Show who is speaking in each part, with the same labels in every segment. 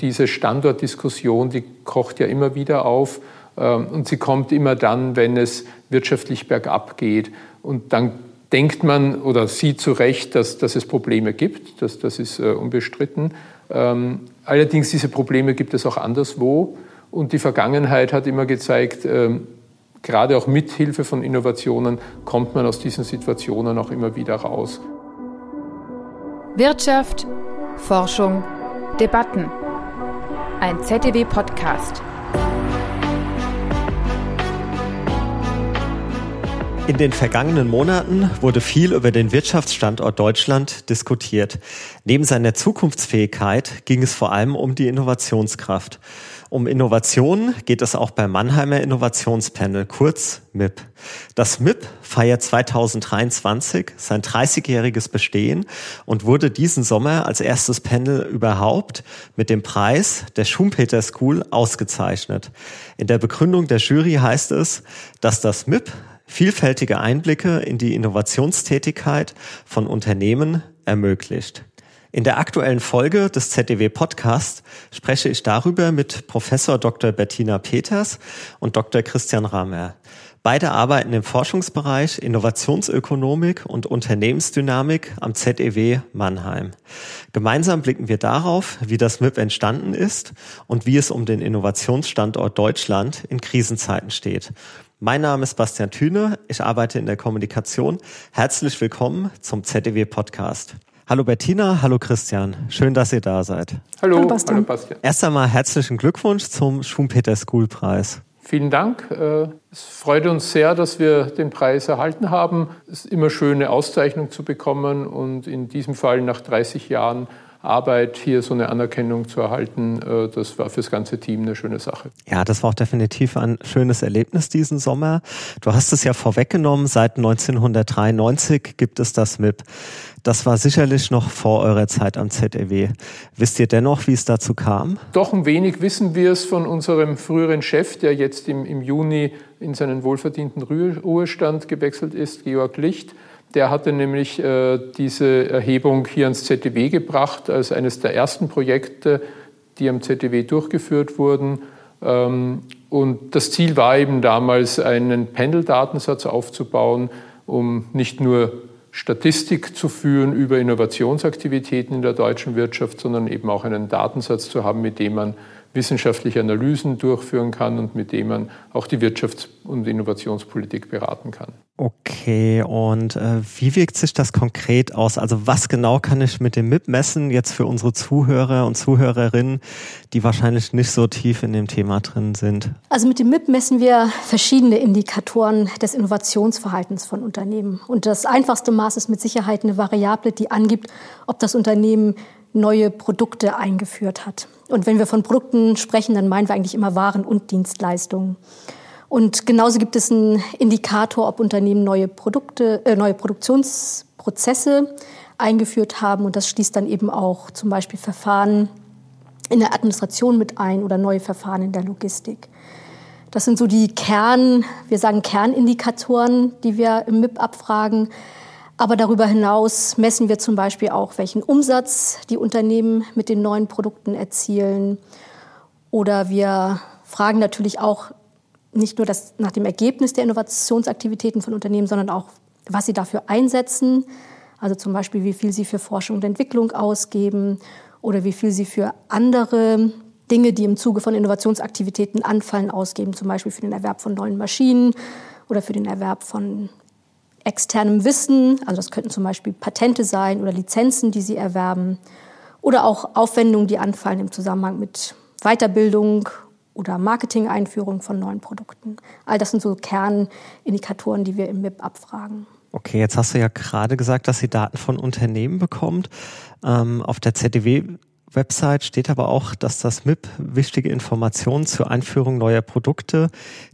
Speaker 1: Diese Standortdiskussion, die kocht ja immer wieder auf ähm, und sie kommt immer dann, wenn es wirtschaftlich bergab geht. Und dann denkt man oder sieht zu Recht, dass, dass es Probleme gibt. Das, das ist äh, unbestritten. Ähm, allerdings diese Probleme gibt es auch anderswo. Und die Vergangenheit hat immer gezeigt, ähm, gerade auch mit Hilfe von Innovationen kommt man aus diesen Situationen auch immer wieder raus.
Speaker 2: Wirtschaft, Forschung, Debatten. Ein ZDW-Podcast.
Speaker 3: In den vergangenen Monaten wurde viel über den Wirtschaftsstandort Deutschland diskutiert. Neben seiner Zukunftsfähigkeit ging es vor allem um die Innovationskraft. Um Innovation geht es auch beim Mannheimer Innovationspanel, kurz MIP. Das MIP feiert 2023 sein 30-jähriges Bestehen und wurde diesen Sommer als erstes Panel überhaupt mit dem Preis der Schumpeter School ausgezeichnet. In der Begründung der Jury heißt es, dass das MIP vielfältige Einblicke in die Innovationstätigkeit von Unternehmen ermöglicht. In der aktuellen Folge des ZDW Podcasts spreche ich darüber mit Professor Dr. Bettina Peters und Dr. Christian Ramer. Beide arbeiten im Forschungsbereich Innovationsökonomik und Unternehmensdynamik am ZEW Mannheim. Gemeinsam blicken wir darauf, wie das MIP entstanden ist und wie es um den Innovationsstandort Deutschland in Krisenzeiten steht. Mein Name ist Bastian Thüne, ich arbeite in der Kommunikation. Herzlich willkommen zum ZDW Podcast. Hallo Bettina, hallo Christian. Schön, dass ihr da seid.
Speaker 1: Hallo, hallo Bastian. Hallo Bastian.
Speaker 3: Erst einmal herzlichen Glückwunsch zum Schumpeter School Preis.
Speaker 1: Vielen Dank. Äh, es freut uns sehr, dass wir den Preis erhalten haben. Es ist immer schön, eine Auszeichnung zu bekommen und in diesem Fall nach 30 Jahren Arbeit, hier so eine Anerkennung zu erhalten, äh, das war fürs ganze Team eine schöne Sache.
Speaker 3: Ja, das war auch definitiv ein schönes Erlebnis diesen Sommer. Du hast es ja vorweggenommen, seit 1993 gibt es das MIP. Das war sicherlich noch vor eurer Zeit am ZEW. Wisst ihr dennoch, wie es dazu kam?
Speaker 1: Doch ein wenig wissen wir es von unserem früheren Chef, der jetzt im, im Juni in seinen wohlverdienten Ruhestand gewechselt ist, Georg Licht. Der hatte nämlich äh, diese Erhebung hier ans ZDW gebracht als eines der ersten Projekte, die am ZDW durchgeführt wurden. Ähm, und das Ziel war eben damals, einen Pendeldatensatz aufzubauen, um nicht nur Statistik zu führen über Innovationsaktivitäten in der deutschen Wirtschaft, sondern eben auch einen Datensatz zu haben, mit dem man wissenschaftliche Analysen durchführen kann und mit dem man auch die Wirtschafts- und Innovationspolitik beraten kann.
Speaker 3: Okay, und äh, wie wirkt sich das konkret aus? Also was genau kann ich mit dem MIP messen jetzt für unsere Zuhörer und Zuhörerinnen, die wahrscheinlich nicht so tief in dem Thema drin sind?
Speaker 4: Also mit dem MIP messen wir verschiedene Indikatoren des Innovationsverhaltens von Unternehmen. Und das einfachste Maß ist mit Sicherheit eine Variable, die angibt, ob das Unternehmen neue Produkte eingeführt hat. Und wenn wir von Produkten sprechen, dann meinen wir eigentlich immer Waren und Dienstleistungen. Und genauso gibt es einen Indikator, ob Unternehmen neue Produkte, äh, neue Produktionsprozesse eingeführt haben. Und das schließt dann eben auch zum Beispiel Verfahren in der Administration mit ein oder neue Verfahren in der Logistik. Das sind so die Kern, wir sagen Kernindikatoren, die wir im MIP abfragen. Aber darüber hinaus messen wir zum Beispiel auch, welchen Umsatz die Unternehmen mit den neuen Produkten erzielen. Oder wir fragen natürlich auch nicht nur das, nach dem Ergebnis der Innovationsaktivitäten von Unternehmen, sondern auch, was sie dafür einsetzen. Also zum Beispiel, wie viel sie für Forschung und Entwicklung ausgeben oder wie viel sie für andere Dinge, die im Zuge von Innovationsaktivitäten anfallen, ausgeben, zum Beispiel für den Erwerb von neuen Maschinen oder für den Erwerb von externem Wissen, also das könnten zum Beispiel Patente sein oder Lizenzen, die Sie erwerben, oder auch Aufwendungen, die anfallen im Zusammenhang mit Weiterbildung oder Marketing-Einführung von neuen Produkten. All das sind so Kernindikatoren, die wir im MIP abfragen.
Speaker 3: Okay, jetzt hast du ja gerade gesagt, dass ihr Daten von Unternehmen bekommt. Ähm, auf der ZDW Website steht aber auch, dass das MIP wichtige Informationen zur Einführung neuer Produkte,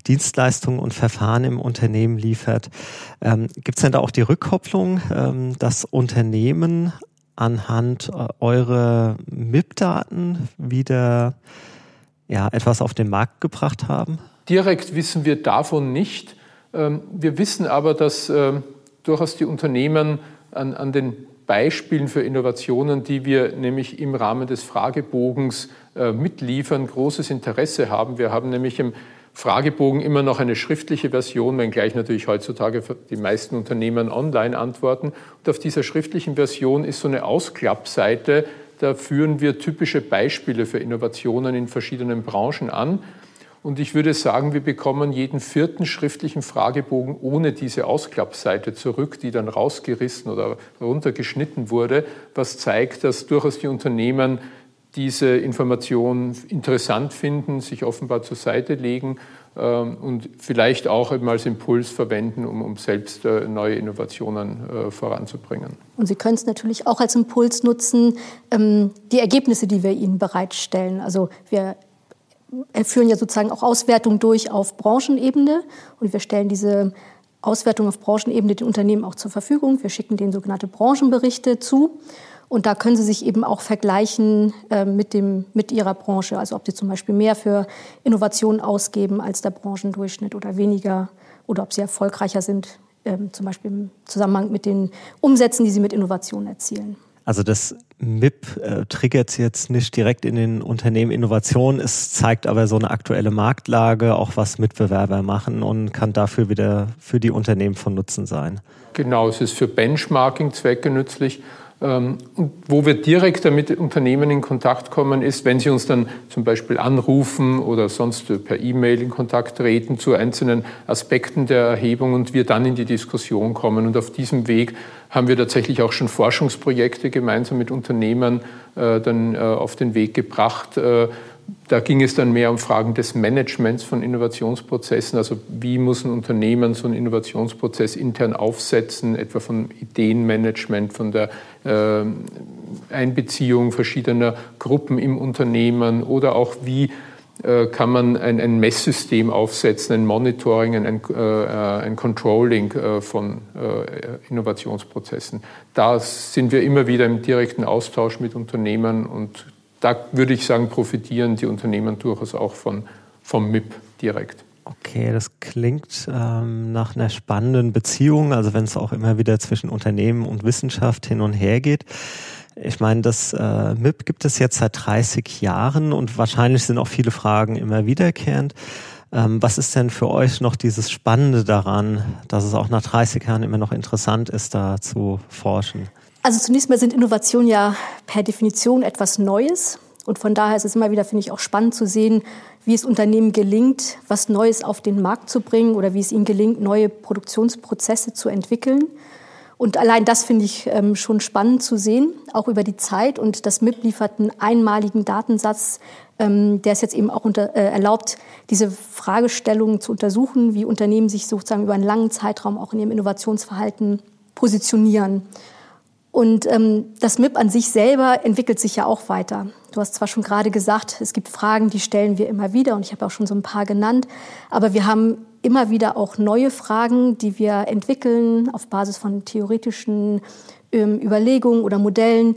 Speaker 3: Dienstleistungen und Verfahren im Unternehmen liefert. Ähm, Gibt es denn da auch die Rückkopplung, ähm, dass Unternehmen anhand äh, eurer MIP-Daten wieder ja, etwas auf den Markt gebracht haben?
Speaker 1: Direkt wissen wir davon nicht. Ähm, wir wissen aber, dass ähm, durchaus die Unternehmen an, an den Beispielen für Innovationen, die wir nämlich im Rahmen des Fragebogens äh, mitliefern, großes Interesse haben. Wir haben nämlich im Fragebogen immer noch eine schriftliche Version, wenngleich natürlich heutzutage die meisten Unternehmen online antworten. Und auf dieser schriftlichen Version ist so eine Ausklappseite, da führen wir typische Beispiele für Innovationen in verschiedenen Branchen an. Und ich würde sagen, wir bekommen jeden vierten schriftlichen Fragebogen ohne diese Ausklappseite zurück, die dann rausgerissen oder runtergeschnitten wurde, was zeigt, dass durchaus die Unternehmen diese Information interessant finden, sich offenbar zur Seite legen ähm, und vielleicht auch eben als Impuls verwenden, um, um selbst äh, neue Innovationen äh, voranzubringen.
Speaker 4: Und Sie können es natürlich auch als Impuls nutzen, ähm, die Ergebnisse, die wir Ihnen bereitstellen. Also wir führen ja sozusagen auch Auswertungen durch auf Branchenebene und wir stellen diese Auswertung auf Branchenebene den Unternehmen auch zur Verfügung. Wir schicken denen sogenannte Branchenberichte zu. Und da können Sie sich eben auch vergleichen äh, mit, dem, mit Ihrer Branche. Also ob Sie zum Beispiel mehr für Innovationen ausgeben als der Branchendurchschnitt oder weniger oder ob Sie erfolgreicher sind, äh, zum Beispiel im Zusammenhang mit den Umsätzen, die Sie mit Innovationen erzielen.
Speaker 3: Also das MIP äh, triggert jetzt nicht direkt in den Unternehmen Innovation, es zeigt aber so eine aktuelle Marktlage, auch was Mitbewerber machen und kann dafür wieder für die Unternehmen von Nutzen sein.
Speaker 1: Genau, es ist für Benchmarking-Zwecke nützlich und wo wir direkt mit Unternehmen in Kontakt kommen, ist, wenn sie uns dann zum Beispiel anrufen oder sonst per E-Mail in Kontakt treten zu einzelnen Aspekten der Erhebung und wir dann in die Diskussion kommen. Und auf diesem Weg haben wir tatsächlich auch schon Forschungsprojekte gemeinsam mit Unternehmen äh, dann äh, auf den Weg gebracht äh, da ging es dann mehr um Fragen des Managements von Innovationsprozessen. Also wie muss ein Unternehmen so einen Innovationsprozess intern aufsetzen, etwa von Ideenmanagement, von der äh, Einbeziehung verschiedener Gruppen im Unternehmen oder auch wie äh, kann man ein, ein, Messsystem aufsetzen, ein Monitoring, ein, äh, ein Controlling äh, von äh, Innovationsprozessen. Da sind wir immer wieder im direkten Austausch mit Unternehmen und da würde ich sagen, profitieren die Unternehmen durchaus auch von, vom MIP direkt.
Speaker 3: Okay, das klingt ähm, nach einer spannenden Beziehung, also wenn es auch immer wieder zwischen Unternehmen und Wissenschaft hin und her geht. Ich meine, das äh, MIP gibt es jetzt seit 30 Jahren und wahrscheinlich sind auch viele Fragen immer wiederkehrend. Ähm, was ist denn für euch noch dieses Spannende daran, dass es auch nach 30 Jahren immer noch interessant ist, da zu forschen?
Speaker 4: Also zunächst mal sind Innovationen ja per Definition etwas Neues. Und von daher ist es immer wieder, finde ich, auch spannend zu sehen, wie es Unternehmen gelingt, was Neues auf den Markt zu bringen oder wie es ihnen gelingt, neue Produktionsprozesse zu entwickeln. Und allein das finde ich ähm, schon spannend zu sehen, auch über die Zeit. Und das MIP liefert einen einmaligen Datensatz, ähm, der es jetzt eben auch unter, äh, erlaubt, diese Fragestellungen zu untersuchen, wie Unternehmen sich sozusagen über einen langen Zeitraum auch in ihrem Innovationsverhalten positionieren. Und ähm, das MIP an sich selber entwickelt sich ja auch weiter. Du hast zwar schon gerade gesagt, es gibt Fragen, die stellen wir immer wieder und ich habe auch schon so ein paar genannt, aber wir haben immer wieder auch neue Fragen, die wir entwickeln auf Basis von theoretischen ähm, Überlegungen oder Modellen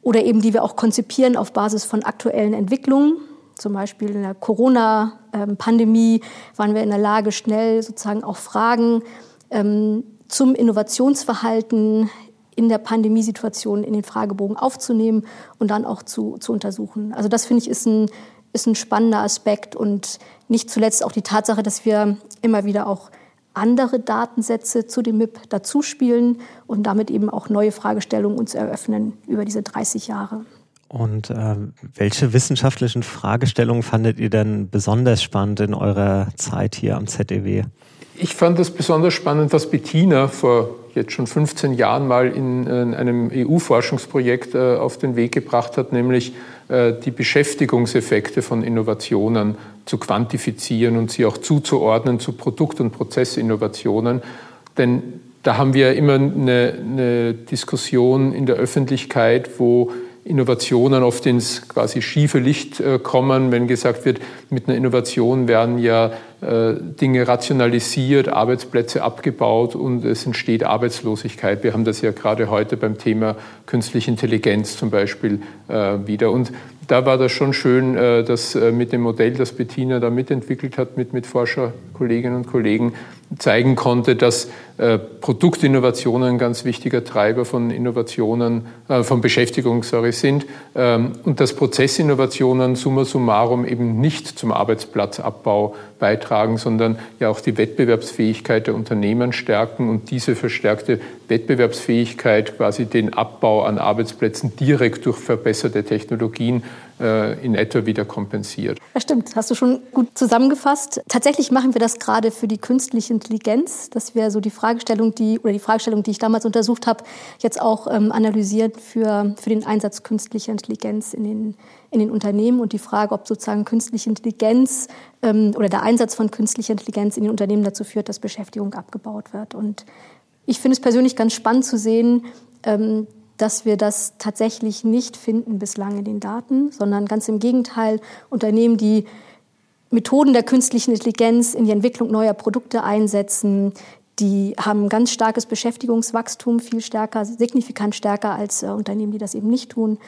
Speaker 4: oder eben die wir auch konzipieren auf Basis von aktuellen Entwicklungen. Zum Beispiel in der Corona-Pandemie ähm, waren wir in der Lage, schnell sozusagen auch Fragen ähm, zum Innovationsverhalten in der Pandemiesituation in den Fragebogen aufzunehmen und dann auch zu, zu untersuchen. Also das finde ich ist ein, ist ein spannender Aspekt und nicht zuletzt auch die Tatsache, dass wir immer wieder auch andere Datensätze zu dem MIP dazuspielen und damit eben auch neue Fragestellungen uns eröffnen über diese 30 Jahre.
Speaker 3: Und äh, welche wissenschaftlichen Fragestellungen fandet ihr denn besonders spannend in eurer Zeit hier am ZEW?
Speaker 1: Ich fand es besonders spannend, was Bettina vor jetzt schon 15 Jahren mal in, in einem EU-Forschungsprojekt äh, auf den Weg gebracht hat, nämlich äh, die Beschäftigungseffekte von Innovationen zu quantifizieren und sie auch zuzuordnen zu Produkt- und Prozessinnovationen. Denn da haben wir immer eine, eine Diskussion in der Öffentlichkeit, wo Innovationen oft ins quasi schiefe Licht äh, kommen, wenn gesagt wird, mit einer Innovation werden ja äh, Dinge rationalisiert, Arbeitsplätze abgebaut und es entsteht Arbeitslosigkeit. Wir haben das ja gerade heute beim Thema künstliche Intelligenz zum Beispiel äh, wieder. Und da war das schon schön, dass mit dem Modell, das Bettina da mitentwickelt hat, mit, mit Forscherkolleginnen und Kollegen, zeigen konnte, dass äh, Produktinnovationen ein ganz wichtiger Treiber von Innovationen, äh, von Beschäftigung sorry, sind. Ähm, und dass Prozessinnovationen summa summarum eben nicht zum Arbeitsplatzabbau beitragen, sondern ja auch die Wettbewerbsfähigkeit der Unternehmen stärken und diese verstärkte Wettbewerbsfähigkeit quasi den Abbau an Arbeitsplätzen direkt durch verbesserte Technologien äh, in etwa wieder kompensiert.
Speaker 4: Ja, stimmt. Hast du schon gut zusammengefasst. Tatsächlich machen wir das gerade für die künstliche Intelligenz. Das wäre so die Fragestellung, die, oder die Fragestellung, die ich damals untersucht habe, jetzt auch ähm, analysiert für, für den Einsatz künstlicher Intelligenz in den, in den Unternehmen und die Frage, ob sozusagen künstliche Intelligenz ähm, oder der Einsatz von künstlicher Intelligenz in den Unternehmen dazu führt, dass Beschäftigung abgebaut wird. Und ich finde es persönlich ganz spannend zu sehen, ähm, dass wir das tatsächlich nicht finden bislang in den Daten, sondern ganz im Gegenteil Unternehmen, die Methoden der künstlichen Intelligenz in die Entwicklung neuer Produkte einsetzen, die haben ganz starkes Beschäftigungswachstum, viel stärker, signifikant stärker als äh, Unternehmen, die das eben nicht tun.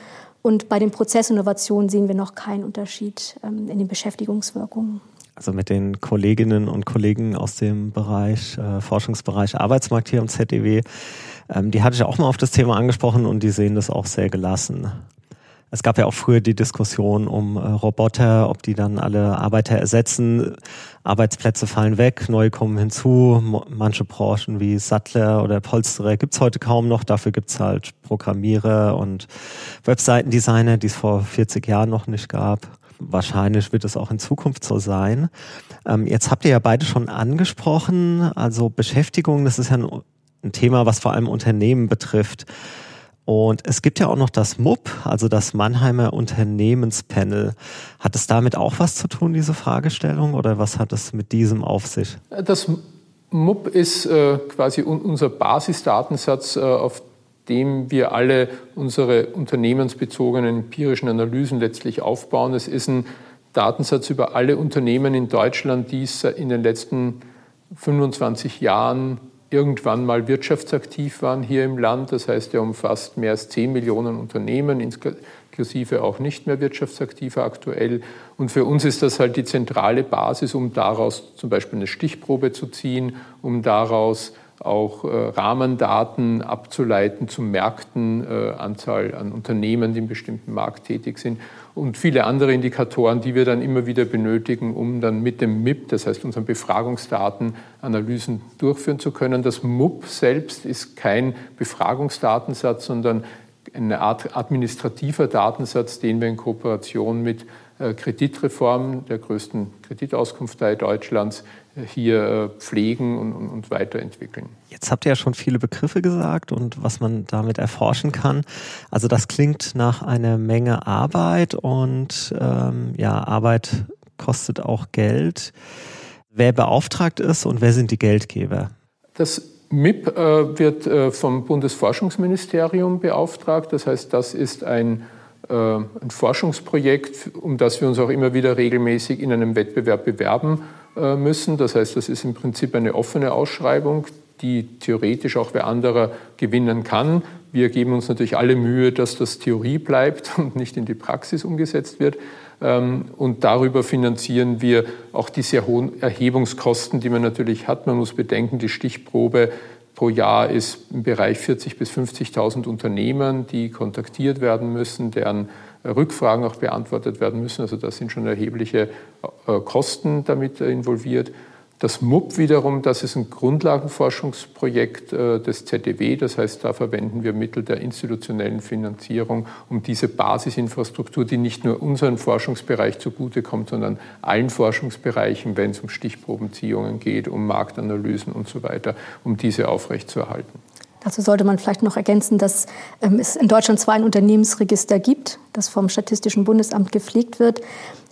Speaker 4: Und bei den Prozessinnovationen sehen wir noch keinen Unterschied ähm, in den Beschäftigungswirkungen.
Speaker 3: Also mit den Kolleginnen und Kollegen aus dem Bereich, äh, Forschungsbereich Arbeitsmarkt hier am ZDW ähm, die hatte ich auch mal auf das Thema angesprochen und die sehen das auch sehr gelassen. Es gab ja auch früher die Diskussion um äh, Roboter, ob die dann alle Arbeiter ersetzen. Arbeitsplätze fallen weg, neue kommen hinzu. Manche Branchen wie Sattler oder Polsterer gibt's heute kaum noch. Dafür gibt's halt Programmierer und Webseitendesigner, die es vor 40 Jahren noch nicht gab. Wahrscheinlich wird es auch in Zukunft so sein. Ähm, jetzt habt ihr ja beide schon angesprochen, also Beschäftigung, das ist ja ein ein Thema, was vor allem Unternehmen betrifft. Und es gibt ja auch noch das MUP, also das Mannheimer Unternehmenspanel. Hat es damit auch was zu tun, diese Fragestellung, oder was hat es mit diesem auf sich?
Speaker 1: Das MUP ist äh, quasi un unser Basisdatensatz, äh, auf dem wir alle unsere unternehmensbezogenen empirischen Analysen letztlich aufbauen. Es ist ein Datensatz über alle Unternehmen in Deutschland, die in den letzten 25 Jahren irgendwann mal wirtschaftsaktiv waren hier im Land. Das heißt, er umfasst mehr als 10 Millionen Unternehmen, inklusive auch nicht mehr wirtschaftsaktive aktuell. Und für uns ist das halt die zentrale Basis, um daraus zum Beispiel eine Stichprobe zu ziehen, um daraus auch äh, Rahmendaten abzuleiten zu Märkten, äh, Anzahl an Unternehmen, die im bestimmten Markt tätig sind und viele andere Indikatoren, die wir dann immer wieder benötigen, um dann mit dem MIP, das heißt unseren Befragungsdaten, Analysen durchführen zu können. Das MUP selbst ist kein Befragungsdatensatz, sondern eine Art administrativer Datensatz, den wir in Kooperation mit äh, Kreditreform, der größten Kreditauskunftei Deutschlands, hier äh, pflegen und, und, weiterentwickeln.
Speaker 3: Jetzt habt ihr ja schon viele Begriffe gesagt und was man damit erforschen kann. Also das klingt nach einer Menge Arbeit und ähm, ja, Arbeit kostet auch Geld. Wer beauftragt ist und wer sind die Geldgeber?
Speaker 1: Das MIP äh, wird äh, vom Bundesforschungsministerium beauftragt. Das heißt, das ist ein äh, ein Forschungsprojekt, um das wir uns auch immer wieder regelmäßig in einem Wettbewerb bewerben müssen. Das heißt, das ist im Prinzip eine offene Ausschreibung, die theoretisch auch wer anderer gewinnen kann. Wir geben uns natürlich alle Mühe, dass das Theorie bleibt und nicht in die Praxis umgesetzt wird. Ähm, und darüber finanzieren wir auch die sehr hohen Erhebungskosten, die man natürlich hat. Man muss bedenken, die Stichprobe pro Jahr ist im Bereich 40.000 bis 50.000 Unternehmen, die kontaktiert werden müssen, deren Rückfragen auch beantwortet werden müssen. Also da sind schon erhebliche äh, Kosten damit involviert. Das MUP wiederum, das ist ein Grundlagenforschungsprojekt äh, des ZDW. Das heißt, da verwenden wir Mittel der institutionellen Finanzierung, um diese Basisinfrastruktur, die nicht nur unseren Forschungsbereich zugutekommt, sondern allen Forschungsbereichen, wenn es um Stichprobenziehungen geht, um Marktanalysen und so weiter, um diese aufrechtzuerhalten.
Speaker 4: Dazu sollte man vielleicht noch ergänzen, dass ähm, es in Deutschland zwar ein Unternehmensregister gibt, das vom Statistischen Bundesamt gepflegt wird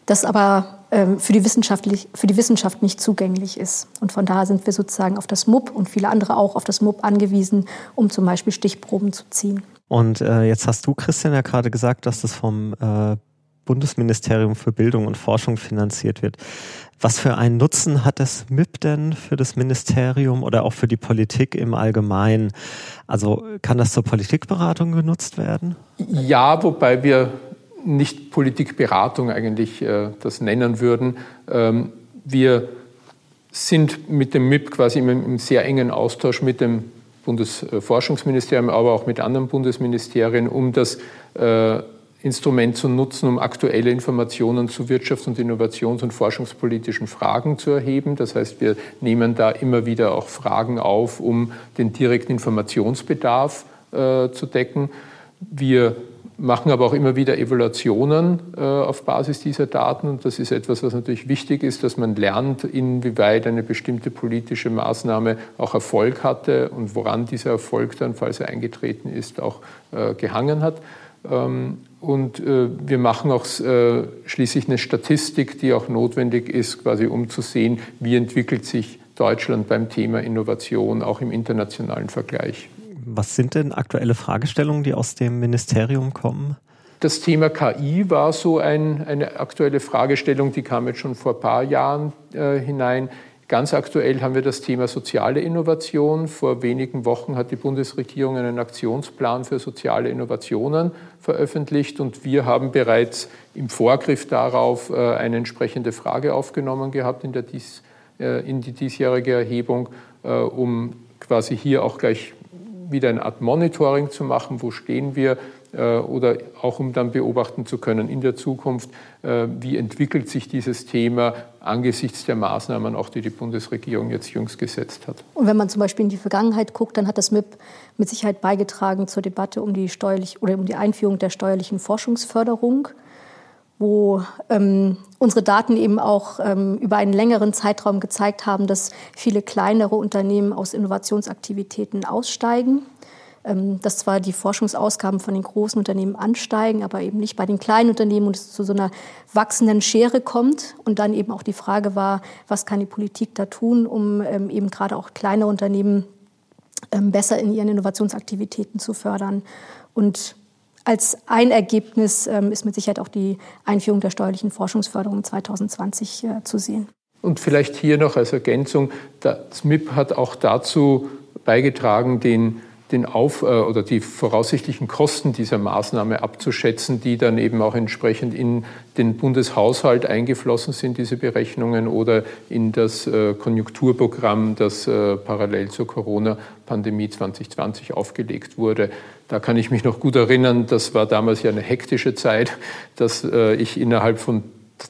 Speaker 4: das aber ähm, für, die für die Wissenschaft nicht zugänglich ist. Und von daher sind wir sozusagen auf das MUP und viele andere auch auf das MUP angewiesen, um zum Beispiel Stichproben zu ziehen.
Speaker 3: Und äh, jetzt hast du, Christian, ja gerade gesagt, dass das vom äh, Bundesministerium für Bildung und Forschung finanziert wird. Was für einen Nutzen hat das MIP denn für das Ministerium oder auch für die Politik im Allgemeinen? Also kann das zur Politikberatung genutzt werden?
Speaker 1: Ja, wobei wir nicht Politikberatung eigentlich äh, das nennen würden. Ähm, wir sind mit dem MIP quasi im, sehr engen Austausch mit dem Bundesforschungsministerium, aber auch mit anderen Bundesministerien, um das äh, Instrument zu nutzen, um aktuelle Informationen zu wirtschafts- und innovations- und forschungspolitischen Fragen zu erheben. Das heißt, wir nehmen da immer wieder auch Fragen auf, um den direkten Informationsbedarf äh, zu decken. Wir machen aber auch immer wieder Evaluationen äh, auf Basis dieser Daten. Und das ist etwas, was natürlich wichtig ist, dass man lernt, inwieweit eine bestimmte politische Maßnahme auch Erfolg hatte und woran dieser Erfolg dann, falls er eingetreten ist, auch äh, gehangen hat. Ähm, und äh, wir machen auch äh, schließlich eine Statistik, die auch notwendig ist, quasi um zu sehen, wie entwickelt sich Deutschland beim Thema Innovation auch im internationalen Vergleich.
Speaker 3: Was sind denn aktuelle Fragestellungen, die aus dem Ministerium kommen?
Speaker 1: Das Thema KI war so ein, eine aktuelle Fragestellung, die kam jetzt schon vor ein paar Jahren äh, hinein. Ganz aktuell haben wir das Thema soziale Innovation. Vor wenigen Wochen hat die Bundesregierung einen Aktionsplan für soziale Innovationen veröffentlicht und wir haben bereits im Vorgriff darauf äh, eine entsprechende Frage aufgenommen gehabt in, der dies, äh, in die diesjährige Erhebung, um quasi hier auch gleich wieder eine Art Monitoring zu machen, wo stehen wir, äh, oder auch um dann beobachten zu können in der Zukunft, äh, wie entwickelt sich dieses Thema angesichts der Maßnahmen, auch die die Bundesregierung jetzt jüngst gesetzt hat.
Speaker 4: Und wenn man zum Beispiel in die Vergangenheit guckt, dann hat das MIP mit Sicherheit beigetragen zur Debatte um die steuerlich oder um die Einführung der steuerlichen Forschungsförderung wo ähm, unsere Daten eben auch ähm, über einen längeren Zeitraum gezeigt haben, dass viele kleinere Unternehmen aus Innovationsaktivitäten aussteigen. Ähm, dass zwar die Forschungsausgaben von den großen Unternehmen ansteigen, aber eben nicht bei den kleinen Unternehmen und es zu so einer wachsenden Schere kommt. Und dann eben auch die Frage war, was kann die Politik da tun, um ähm, eben gerade auch kleine Unternehmen ähm, besser in ihren Innovationsaktivitäten zu fördern. Und als ein Ergebnis ähm, ist mit Sicherheit auch die Einführung der steuerlichen Forschungsförderung 2020 äh, zu sehen.
Speaker 1: Und vielleicht hier noch als Ergänzung, das MIP hat auch dazu beigetragen, den den Auf- äh, oder die voraussichtlichen Kosten dieser Maßnahme abzuschätzen, die dann eben auch entsprechend in den Bundeshaushalt eingeflossen sind, diese Berechnungen, oder in das äh, Konjunkturprogramm, das äh, parallel zur Corona-Pandemie 2020 aufgelegt wurde. Da kann ich mich noch gut erinnern, das war damals ja eine hektische Zeit, dass ich innerhalb von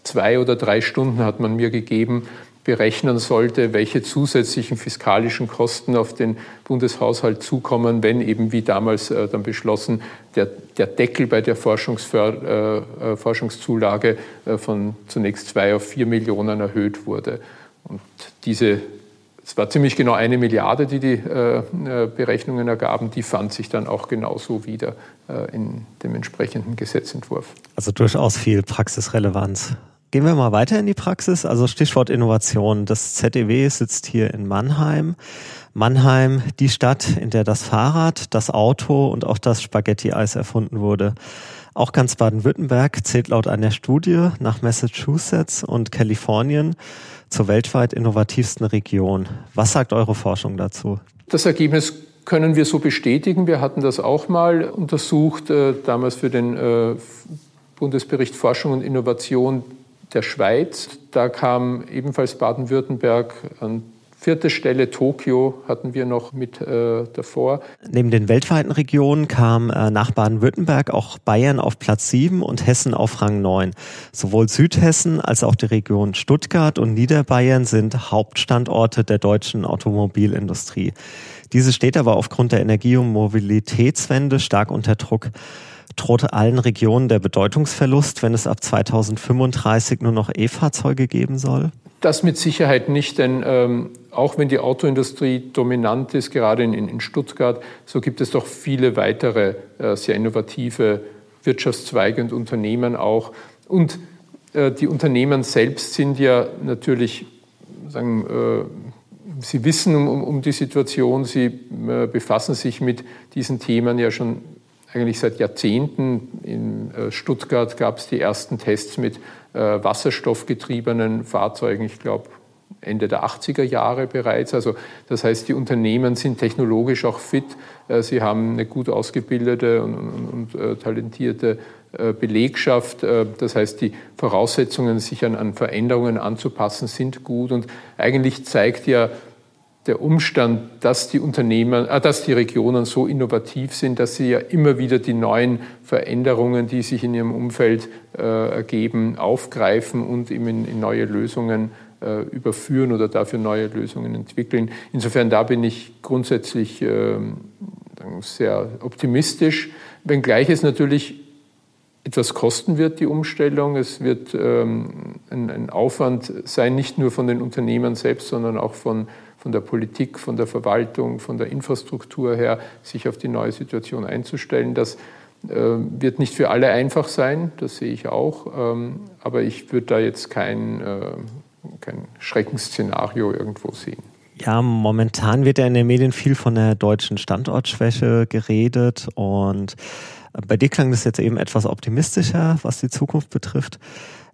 Speaker 1: zwei oder drei Stunden hat man mir gegeben, berechnen sollte, welche zusätzlichen fiskalischen Kosten auf den Bundeshaushalt zukommen, wenn eben wie damals äh, dann beschlossen der, der Deckel bei der äh, äh Forschungszulage äh, von zunächst zwei auf vier Millionen erhöht wurde. Und diese es war ziemlich genau eine Milliarde, die die äh, äh Berechnungen ergaben. Die fand sich dann auch genauso wieder äh, in dem entsprechenden Gesetzentwurf.
Speaker 3: Also durchaus viel Praxisrelevanz. Gehen wir mal weiter in die Praxis. Also Stichwort Innovation. Das ZEW sitzt hier in Mannheim. Mannheim, die Stadt, in der das Fahrrad, das Auto und auch das Spaghetti-Eis erfunden wurde. Auch ganz Baden-Württemberg zählt laut einer Studie nach Massachusetts und Kalifornien zur weltweit innovativsten Region. Was sagt eure Forschung dazu?
Speaker 1: Das Ergebnis können wir so bestätigen. Wir hatten das auch mal untersucht, äh, damals für den äh, Bundesbericht Forschung und Innovation der Schweiz. Da kam ebenfalls Baden-Württemberg an vierte Stelle. Tokio hatten wir noch mit äh, davor.
Speaker 3: Neben den weltweiten Regionen kam äh, nach Baden-Württemberg auch Bayern auf Platz 7 und Hessen auf Rang 9. Sowohl Südhessen als auch die Region Stuttgart und Niederbayern sind Hauptstandorte der deutschen Automobilindustrie. Diese steht aber aufgrund der Energie- und Mobilitätswende stark unter Druck droht allen Regionen der Bedeutungsverlust, wenn es ab 2035 nur noch E-Fahrzeuge geben soll?
Speaker 1: Das mit Sicherheit nicht, denn ähm, auch wenn die Autoindustrie dominant ist, gerade in, in Stuttgart, so gibt es doch viele weitere äh, sehr innovative Wirtschaftszweige und Unternehmen auch. Und äh, die Unternehmen selbst sind ja natürlich, sagen, äh, sie wissen um, um, die Situation, sie äh, befassen sich mit diesen Themen ja schon eigentlich seit Jahrzehnten. In äh, Stuttgart gab es die ersten Tests mit äh, wasserstoffgetriebenen Fahrzeugen, ich glaube Ende der 80er Jahre bereits. Also das heißt, die Unternehmen sind technologisch auch fit. Äh, sie haben eine gut ausgebildete und, und, und talentierte Belegschaft. Das heißt, die Voraussetzungen, sich an, an Veränderungen anzupassen, sind gut. Und eigentlich zeigt ja der Umstand, dass die Unternehmen, äh, dass die Regionen so innovativ sind, dass sie ja immer wieder die neuen Veränderungen, die sich in ihrem Umfeld äh, ergeben, aufgreifen und eben in, in neue Lösungen äh, überführen oder dafür neue Lösungen entwickeln. Insofern da bin ich grundsätzlich äh, sehr optimistisch, wenngleich es natürlich etwas kosten wird, die Umstellung. Es wird ähm, ein, ein Aufwand sein, nicht nur von den Unternehmern selbst, sondern auch von von der Politik, von der Verwaltung, von der Infrastruktur her, sich auf die neue Situation einzustellen. Das äh, wird nicht für alle einfach sein, das sehe ich auch, ähm, aber ich würde da jetzt kein, äh, kein Schreckensszenario irgendwo sehen.
Speaker 3: Ja, momentan wird ja in den Medien viel von der deutschen Standortschwäche geredet und bei dir klang das jetzt eben etwas optimistischer, was die Zukunft betrifft.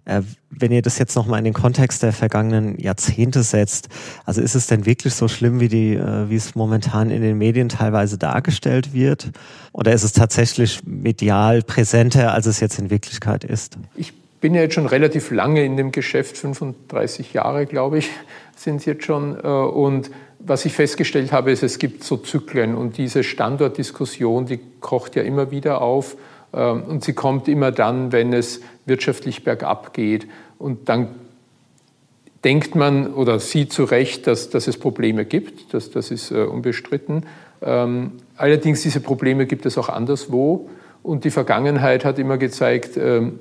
Speaker 3: Äh, wenn ihr das jetzt nochmal in den Kontext der vergangenen Jahrzehnte setzt, also ist es denn wirklich so schlimm, wie, die, äh, wie es momentan in den Medien teilweise dargestellt wird? Oder ist es tatsächlich medial präsenter, als es jetzt in Wirklichkeit ist?
Speaker 1: Ich bin ja jetzt schon relativ lange in dem Geschäft, 35 Jahre, glaube ich, sind es jetzt schon. Äh, und was ich festgestellt habe, ist, es gibt so Zyklen und diese Standortdiskussion, die kocht ja immer wieder auf. Ähm, und sie kommt immer dann, wenn es wirtschaftlich bergab geht. Und dann denkt man oder sieht zu Recht, dass, dass es Probleme gibt. Das, das ist äh, unbestritten. Ähm, allerdings diese Probleme gibt es auch anderswo. Und die Vergangenheit hat immer gezeigt, ähm,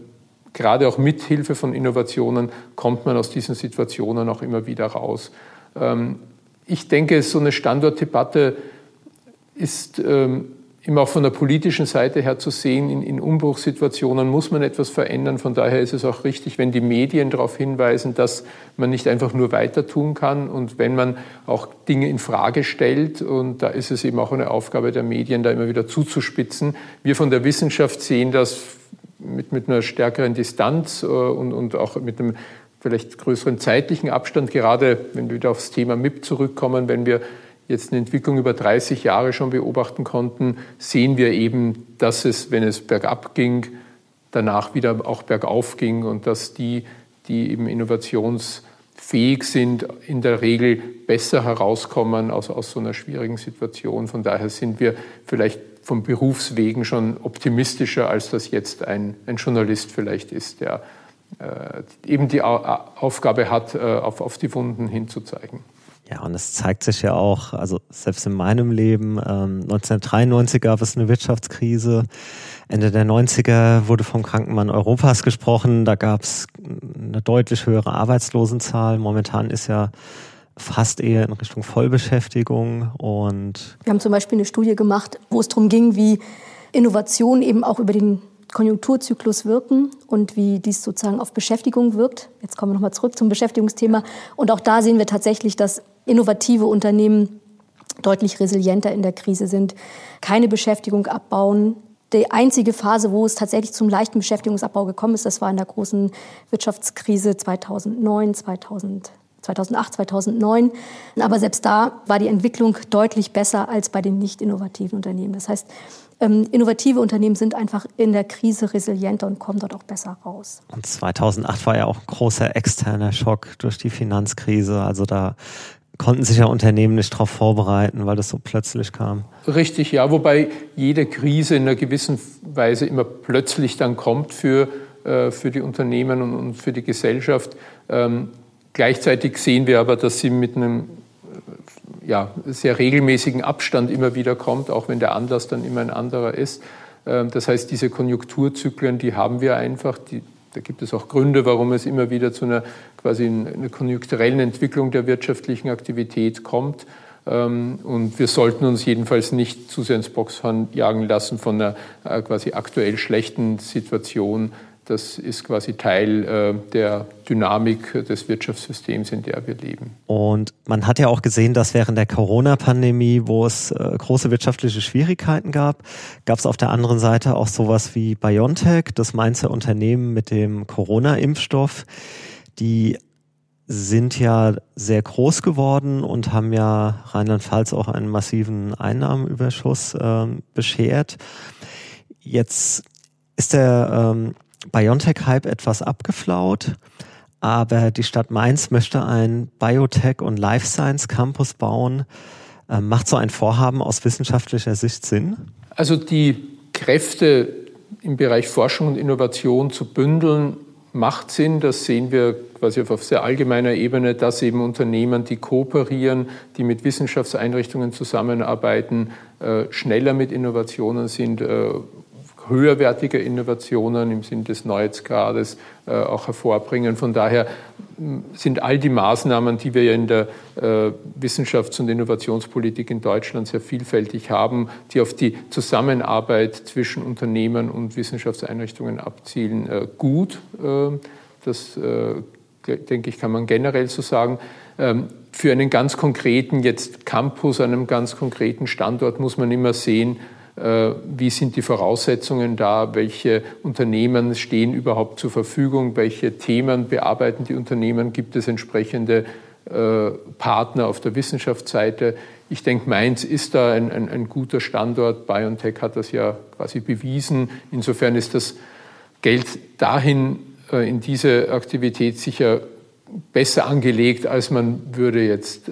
Speaker 1: gerade auch mit Hilfe von Innovationen kommt man aus diesen Situationen auch immer wieder raus. Ich denke, so eine Standortdebatte ist immer auch von der politischen Seite her zu sehen, in, in, Umbruchssituationen muss man etwas verändern. Von daher ist es auch richtig, wenn die Medien darauf hinweisen, dass man nicht einfach nur weiter tun kann und wenn man auch Dinge in Frage stellt. Und da ist es eben auch eine Aufgabe der Medien, da immer wieder zuzuspitzen. Wir von der Wissenschaft sehen das mit, mit einer stärkeren Distanz äh, und, und auch mit einem vielleicht größeren zeitlichen Abstand, gerade wenn wir wieder aufs Thema MIP zurückkommen, wenn wir jetzt eine Entwicklung über 30 Jahre schon beobachten konnten, sehen wir eben, dass es, wenn es bergab ging, danach wieder auch bergauf ging und dass die, die eben innovationsfähig sind, in der Regel besser herauskommen aus, aus so einer schwierigen Situation. Von daher sind wir vielleicht vom Berufswegen schon optimistischer, als das jetzt ein, ein Journalist vielleicht ist, der äh, eben die Aufgabe hat, äh, auf, auf die Wunden hinzuzeigen.
Speaker 3: Ja, und es zeigt sich ja auch, also selbst in meinem Leben, ähm, 1993 gab es eine Wirtschaftskrise, Ende der 90er wurde vom Krankenmann Europas gesprochen, da gab es eine deutlich höhere Arbeitslosenzahl. Momentan ist ja fast eher in Richtung Vollbeschäftigung und
Speaker 4: wir haben zum Beispiel eine Studie gemacht, wo es darum ging, wie Innovation eben auch über den Konjunkturzyklus wirken und wie dies sozusagen auf Beschäftigung wirkt. Jetzt kommen wir nochmal zurück zum Beschäftigungsthema. Und auch da sehen wir tatsächlich, dass innovative Unternehmen deutlich resilienter in der Krise sind, keine Beschäftigung abbauen. Die einzige Phase, wo es tatsächlich zum leichten Beschäftigungsabbau gekommen ist, das war in der großen Wirtschaftskrise 2009, 2000, 2008, 2009. Aber selbst da war die Entwicklung deutlich besser als bei den nicht innovativen Unternehmen. Das heißt, ähm, innovative Unternehmen sind einfach in der Krise resilienter und kommen dort auch besser raus.
Speaker 3: Und 2008 war ja auch ein großer externer Schock durch die Finanzkrise. Also da konnten sich ja Unternehmen nicht darauf vorbereiten, weil das so plötzlich kam.
Speaker 1: Richtig, ja, wobei jede Krise in einer gewissen Weise immer plötzlich dann kommt für, äh, für die Unternehmen und, für die Gesellschaft. Ähm, gleichzeitig sehen wir aber, dass sie mit einem ja, sehr regelmäßigen Abstand immer wieder kommt, auch wenn der Anlass dann immer ein anderer ist. Ähm, das heißt, diese Konjunkturzyklen, die haben wir einfach. Die, da gibt es auch Gründe, warum es immer wieder zu einer quasi einer konjunkturellen Entwicklung der wirtschaftlichen Aktivität kommt. Ähm, und wir sollten uns jedenfalls nicht zu sehr ins Boxhorn jagen lassen von einer äh, quasi aktuell schlechten Situation, das ist quasi Teil äh, der Dynamik des Wirtschaftssystems, in der wir leben.
Speaker 3: Und man hat ja auch gesehen, dass während der Corona-Pandemie, wo es äh, große wirtschaftliche Schwierigkeiten gab, gab es auf der anderen Seite auch sowas wie BioNTech, das Mainzer Unternehmen mit dem Corona-Impfstoff. Die sind ja sehr groß geworden und haben ja Rheinland-Pfalz auch einen massiven Einnahmenüberschuss äh, beschert. Jetzt ist der ähm, BioNTech-Hype etwas abgeflaut, aber die Stadt Mainz möchte ein Biotech- und Life Science Campus bauen. Ähm, macht so ein Vorhaben aus wissenschaftlicher Sicht Sinn?
Speaker 1: Also die Kräfte im Bereich Forschung und Innovation zu bündeln, macht Sinn. Das sehen wir quasi auf sehr allgemeiner Ebene, dass eben Unternehmen, die kooperieren, die mit Wissenschaftseinrichtungen zusammenarbeiten, äh, schneller mit Innovationen sind, äh, höherwertige Innovationen im Sinn des Neuheitsgrades äh, auch hervorbringen. Von daher sind all die Maßnahmen, die wir in der äh, Wissenschafts- und Innovationspolitik in Deutschland sehr vielfältig haben, die auf die Zusammenarbeit zwischen Unternehmen und Wissenschaftseinrichtungen abzielen, äh, gut. Äh, das, äh, denke ich, kann man generell so sagen. Ähm, für einen ganz konkreten jetzt Campus, einem ganz konkreten Standort muss man immer sehen, wie sind die Voraussetzungen da, welche Unternehmen stehen überhaupt zur Verfügung, welche Themen bearbeiten die Unternehmen, gibt es entsprechende äh, Partner auf der Wissenschaftsseite. Ich denke, Mainz ist da ein, ein, ein guter Standort. BioNTech hat das ja quasi bewiesen. Insofern ist das Geld dahin äh, in diese Aktivität sicher besser angelegt, als man würde jetzt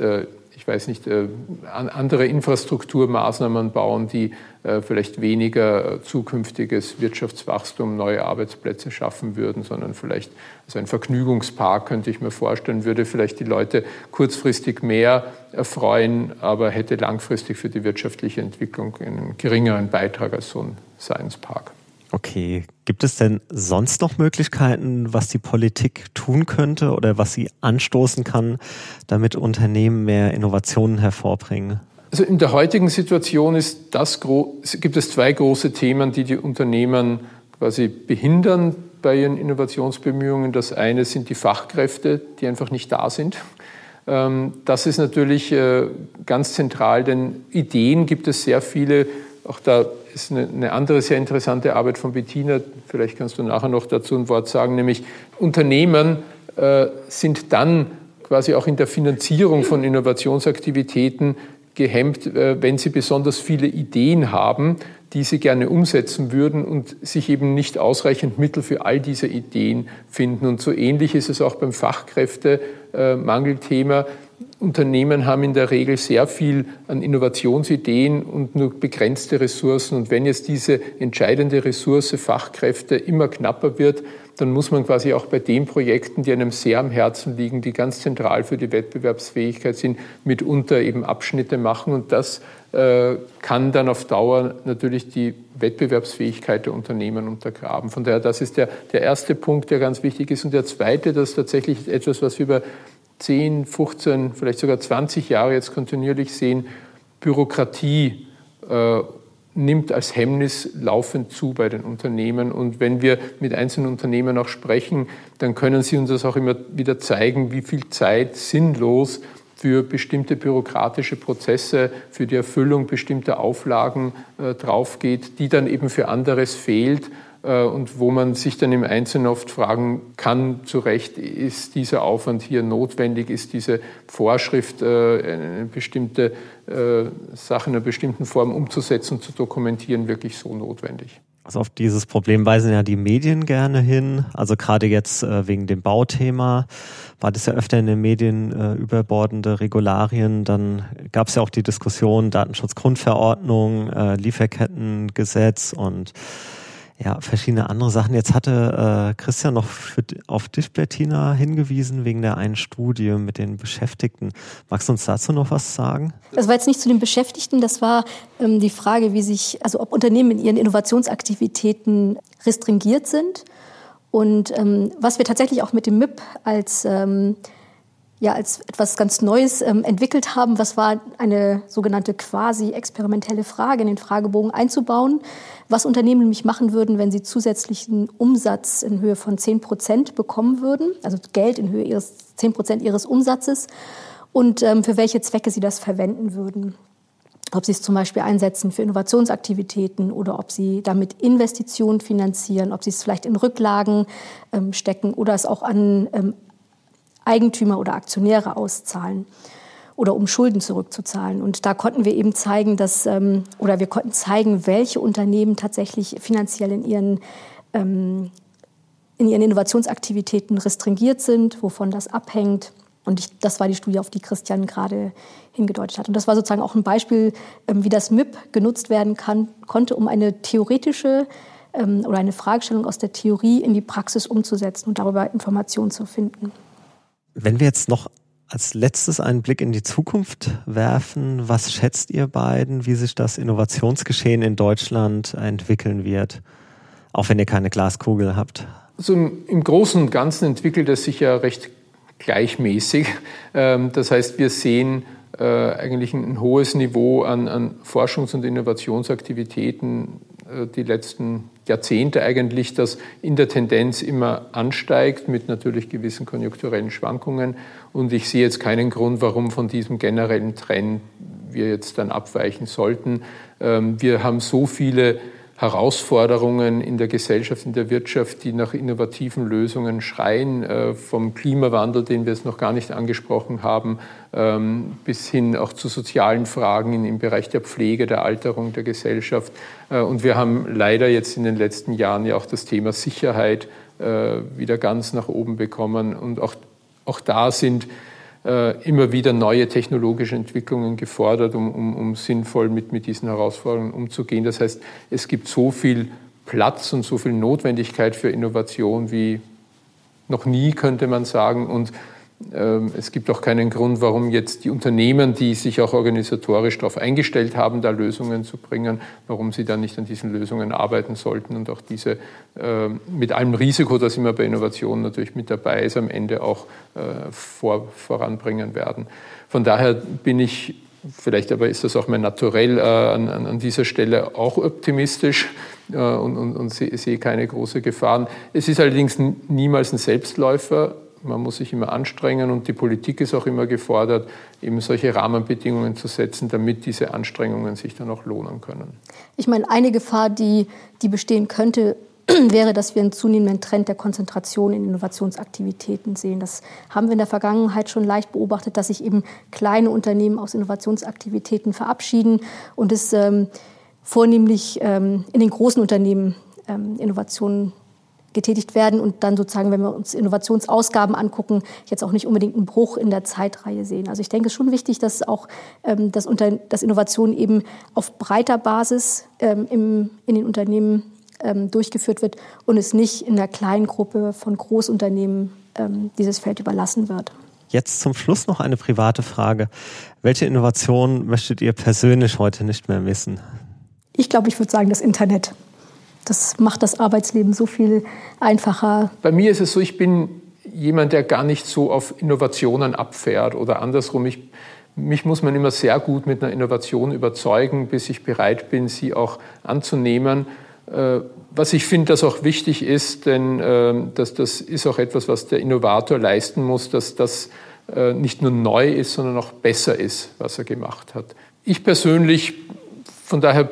Speaker 1: ich weiß nicht, äh, andere Infrastrukturmaßnahmen bauen, die äh, vielleicht weniger zukünftiges Wirtschaftswachstum, neue Arbeitsplätze schaffen würden, sondern vielleicht also ein Vergnügungspark, könnte ich mir vorstellen, würde vielleicht die Leute kurzfristig mehr erfreuen, aber hätte langfristig für die wirtschaftliche Entwicklung einen geringeren Beitrag als so ein Science Park.
Speaker 3: Okay, gibt es denn sonst noch Möglichkeiten, was die Politik tun könnte oder was sie anstoßen kann, damit Unternehmen mehr Innovationen hervorbringen?
Speaker 1: Also in der heutigen Situation ist das, gibt es zwei große Themen, die die Unternehmen quasi behindern bei ihren Innovationsbemühungen. Das eine sind die Fachkräfte, die einfach nicht da sind. Ähm, das ist natürlich äh, ganz zentral, denn Ideen gibt es sehr viele. Auch da ist eine, eine, andere sehr interessante Arbeit von Bettina, vielleicht kannst du nachher noch dazu ein Wort sagen, nämlich Unternehmen äh, sind dann quasi auch in der Finanzierung von Innovationsaktivitäten gehemmt, äh, wenn sie besonders viele Ideen haben, die sie gerne umsetzen würden und sich eben nicht ausreichend Mittel für all diese Ideen finden. Und so ähnlich ist es auch beim Fachkräftemangelthema. Unternehmen haben in der Regel sehr viel an Innovationsideen und nur begrenzte Ressourcen. Und wenn jetzt diese entscheidende Ressource Fachkräfte immer knapper wird, dann muss man quasi auch bei den Projekten, die einem sehr am Herzen liegen, die ganz zentral für die Wettbewerbsfähigkeit sind, mitunter eben Abschnitte machen. Und das äh, kann dann auf Dauer natürlich die Wettbewerbsfähigkeit der Unternehmen untergraben. Von daher, das ist der, der erste Punkt, der ganz wichtig ist. Und der zweite, das ist tatsächlich etwas, was wir über 10, 15, vielleicht sogar 20 Jahre jetzt kontinuierlich sehen, Bürokratie äh, nimmt als Hemmnis laufend zu bei den Unternehmen. Und wenn wir mit einzelnen Unternehmen auch sprechen, dann können sie uns das auch immer wieder zeigen, wie viel Zeit sinnlos für bestimmte bürokratische Prozesse, für die Erfüllung bestimmter Auflagen äh, draufgeht, die dann eben für anderes fehlt und wo man sich dann im Einzelnen oft fragen kann, zu Recht, ist dieser Aufwand hier notwendig, ist diese Vorschrift, äh, eine bestimmte äh, Sache in einer bestimmten Form umzusetzen und zu dokumentieren, wirklich so notwendig?
Speaker 3: Also auf dieses Problem weisen ja die Medien gerne hin. Also gerade jetzt wegen dem Bauthema war das ja öfter in den Medien äh, überbordende Regularien. Dann gab es ja auch die Diskussion Datenschutzgrundverordnung, äh, Lieferkettengesetz und ja, verschiedene andere Sachen. Jetzt hatte äh, Christian noch für, auf dich, Bettina, hingewiesen wegen der einen Studie mit den Beschäftigten. Magst du uns dazu noch was sagen?
Speaker 4: Das war jetzt nicht zu den Beschäftigten, das war ähm, die Frage, wie sich, also ob Unternehmen in ihren Innovationsaktivitäten restringiert sind. Und ähm, was wir tatsächlich auch mit dem MIP als ähm, ja als etwas ganz Neues ähm, entwickelt haben. Was war eine sogenannte quasi experimentelle Frage in den Fragebogen einzubauen, was Unternehmen nämlich machen würden, wenn sie zusätzlichen Umsatz in Höhe von 10 Prozent bekommen würden, also Geld in Höhe ihres 10 Prozent ihres Umsatzes und ähm, für welche Zwecke sie das verwenden würden. Ob sie es zum Beispiel einsetzen für Innovationsaktivitäten oder ob sie damit Investitionen finanzieren, ob sie es vielleicht in Rücklagen ähm, stecken oder es auch an ähm, Eigentümer oder Aktionäre auszahlen oder um Schulden zurückzuzahlen. Und da konnten wir eben zeigen, dass, ähm, oder wir konnten zeigen, welche Unternehmen tatsächlich finanziell in ihren ähm, in ihren Innovationsaktivitäten restringiert sind, wovon das abhängt. Und ich, das war die Studie, auf die Christian gerade hingedeutet hat. Und das war sozusagen auch ein Beispiel, ähm, wie das MIP genutzt werden kann, konnte, um eine theoretische oder eine Fragestellung aus der Theorie in die Praxis umzusetzen und darüber Informationen zu finden.
Speaker 3: Wenn wir jetzt noch als letztes einen Blick in die Zukunft werfen, was schätzt ihr beiden, wie sich das Innovationsgeschehen in Deutschland entwickeln wird? Auch wenn ihr keine Glaskugel habt.
Speaker 1: Also im Großen und Ganzen entwickelt es sich ja recht gleichmäßig. Ähm, das heißt, wir sehen äh, eigentlich ein hohes Niveau an, an Forschungs- und Innovationsaktivitäten die letzten Jahrzehnte eigentlich, das in der Tendenz immer ansteigt mit natürlich gewissen konjunkturellen Schwankungen. Und ich sehe jetzt keinen Grund, warum von diesem generellen Trend wir jetzt dann abweichen sollten. Ähm, wir haben so viele Herausforderungen in der Gesellschaft, in der Wirtschaft, die nach innovativen Lösungen schreien, äh, vom Klimawandel, den wir jetzt noch gar nicht angesprochen haben, ähm, bis hin auch zu sozialen Fragen im Bereich der Pflege, der Alterung der Gesellschaft. Äh, und wir haben leider jetzt in den letzten Jahren ja auch das Thema Sicherheit äh, wieder ganz nach oben bekommen. Und auch, auch da sind immer wieder neue technologische Entwicklungen gefordert, um, um, um sinnvoll mit, mit diesen Herausforderungen umzugehen. Das heißt, es gibt so viel Platz und so viel Notwendigkeit für Innovation wie noch nie, könnte man sagen. Und es gibt auch keinen Grund, warum jetzt die Unternehmen, die sich auch organisatorisch darauf eingestellt haben, da Lösungen zu bringen, warum sie dann nicht an diesen Lösungen arbeiten sollten und auch diese ähm, mit allem Risiko, das immer bei Innovationen natürlich mit dabei ist, am Ende auch äh, vor, voranbringen werden. Von daher bin ich, vielleicht aber ist das auch mein Naturell, äh, an, an dieser Stelle auch optimistisch äh, und, und, und sehe keine große Gefahren. Es ist allerdings niemals ein Selbstläufer man muss sich immer anstrengen und die Politik ist auch immer gefordert, eben solche Rahmenbedingungen zu setzen, damit diese Anstrengungen sich dann auch lohnen können.
Speaker 4: Ich meine, eine Gefahr, die, die bestehen könnte, wäre, dass wir einen zunehmenden Trend der Konzentration in Innovationsaktivitäten sehen. Das haben wir in der Vergangenheit schon leicht beobachtet, dass sich eben kleine Unternehmen aus Innovationsaktivitäten verabschieden und es ähm, vornehmlich ähm, in den großen Unternehmen ähm, Innovationen getätigt werden und dann sozusagen, wenn wir uns Innovationsausgaben angucken, jetzt auch nicht unbedingt einen Bruch in der Zeitreihe sehen. Also ich denke, es ist schon wichtig, dass auch ähm, das, unter, das Innovation eben auf breiter Basis ähm, im, in den Unternehmen ähm, durchgeführt wird und es nicht in der kleinen Gruppe von Großunternehmen ähm, dieses Feld überlassen wird.
Speaker 3: Jetzt zum Schluss noch eine private Frage. Welche Innovation möchtet ihr persönlich heute nicht mehr missen?
Speaker 4: Ich glaube, ich würde sagen, das Internet. Das macht das Arbeitsleben so viel einfacher.
Speaker 1: Bei mir ist es so, ich bin jemand, der gar nicht so auf Innovationen abfährt oder andersrum. Ich, mich muss man immer sehr gut mit einer Innovation überzeugen, bis ich bereit bin, sie auch anzunehmen. Äh, was ich finde, das auch wichtig ist, denn äh, das, das ist auch etwas, was der Innovator leisten muss, dass das äh, nicht nur neu ist, sondern auch besser ist, was er gemacht hat. Ich persönlich, von daher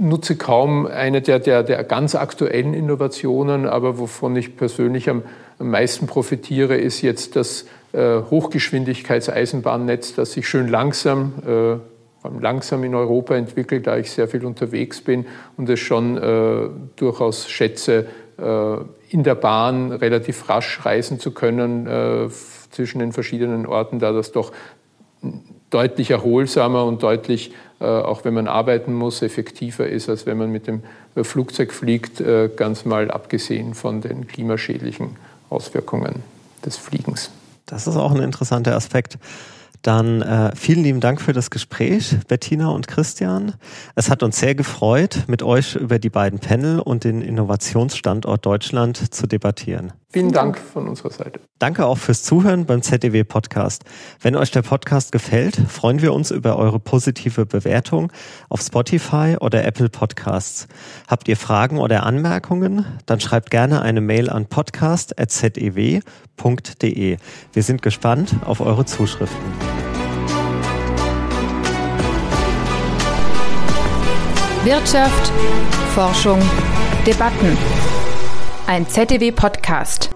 Speaker 1: nutze kaum eine der, der, der ganz aktuellen Innovationen, aber wovon ich persönlich am, am meisten profitiere, ist jetzt das äh, Hochgeschwindigkeitseisenbahnnetz, das sich schön langsam, äh, langsam in Europa entwickelt, da ich sehr viel unterwegs bin und es schon äh, durchaus schätze, äh, in der Bahn relativ rasch reisen zu können äh, zwischen den verschiedenen Orten, da das doch deutlich erholsamer und deutlich, auch wenn man arbeiten muss, effektiver ist, als wenn man mit dem äh, Flugzeug fliegt, äh, ganz mal abgesehen von den klimaschädlichen Auswirkungen des Fliegens.
Speaker 3: Das ist auch ein interessanter Aspekt. Dann äh, vielen lieben Dank für das Gespräch, Bettina und Christian. Es hat uns sehr gefreut, mit euch über die beiden Panel und den Innovationsstandort Deutschland zu debattieren.
Speaker 1: Vielen Dank von unserer Seite.
Speaker 3: Danke auch fürs Zuhören beim ZDW Podcast. Wenn euch der Podcast gefällt, freuen wir uns über eure positive Bewertung auf Spotify oder Apple Podcasts. Habt ihr Fragen oder Anmerkungen? Dann schreibt gerne eine Mail an podcast.zew.de. Wir sind gespannt auf eure Zuschriften.
Speaker 2: Wirtschaft, Forschung, Debatten. Ein ZDW-Podcast.